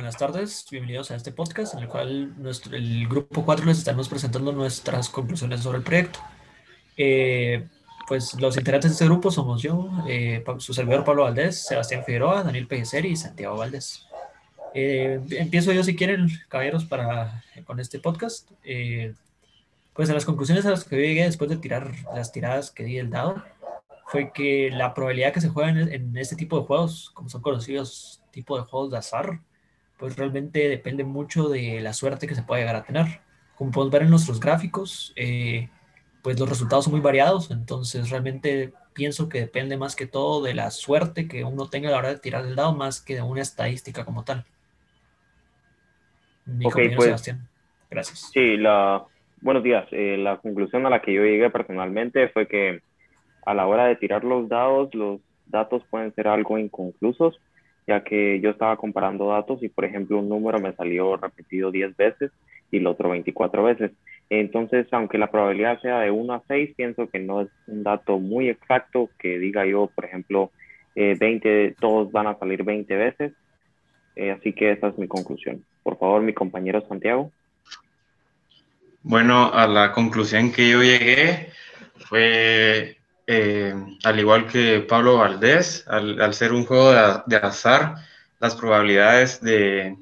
Buenas tardes, bienvenidos a este podcast en el cual nuestro, el grupo 4 les estaremos presentando nuestras conclusiones sobre el proyecto. Eh, pues los integrantes de este grupo somos yo, eh, su servidor Pablo Valdés, Sebastián Figueroa, Daniel Pellicer y Santiago Valdés. Eh, empiezo yo si quieren, caballeros, para, con este podcast. pues en las conclusiones a las que llegué después de tirar las tiradas que di el dado, fue que la probabilidad que se juega en, en este tipo de juegos, como son conocidos tipo de juegos de azar, pues realmente depende mucho de la suerte que se pueda llegar a tener. Como podemos ver en nuestros gráficos, eh, pues los resultados son muy variados, entonces realmente pienso que depende más que todo de la suerte que uno tenga a la hora de tirar el dado, más que de una estadística como tal. Mi okay, pues, Sebastián. Gracias. Sí, la, buenos días. Eh, la conclusión a la que yo llegué personalmente fue que a la hora de tirar los dados, los datos pueden ser algo inconclusos, ya que yo estaba comparando datos y, por ejemplo, un número me salió repetido 10 veces y el otro 24 veces. Entonces, aunque la probabilidad sea de 1 a 6, pienso que no es un dato muy exacto que diga yo, por ejemplo, 20, eh, todos van a salir 20 veces. Eh, así que esa es mi conclusión. Por favor, mi compañero Santiago. Bueno, a la conclusión que yo llegué fue eh, al igual que Pablo Valdés, al, ser un juego de, azar, las probabilidades de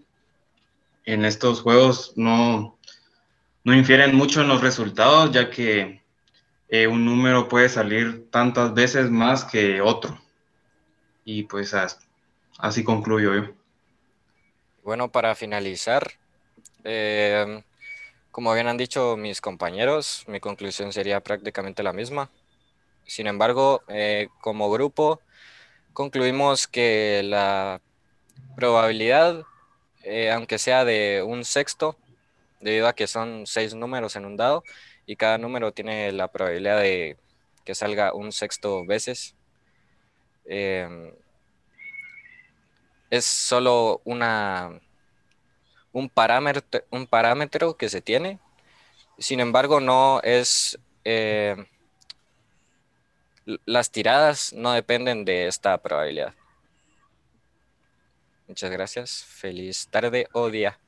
en estos juegos no, no infieren mucho en los resultados, ya que eh, un número puede salir tantas veces más que otro. Y pues así concluyo yo. Bueno, para finalizar, eh, como bien han dicho mis compañeros, mi conclusión sería prácticamente la misma. Sin embargo, eh, como grupo, concluimos que la probabilidad, eh, aunque sea de un sexto, debido a que son seis números en un dado y cada número tiene la probabilidad de que salga un sexto veces, em, es solo una, un, parámetro, un parámetro que se tiene. Sin embargo, no es... Eh, las tiradas no dependen de esta probabilidad. Muchas gracias. Feliz tarde o día.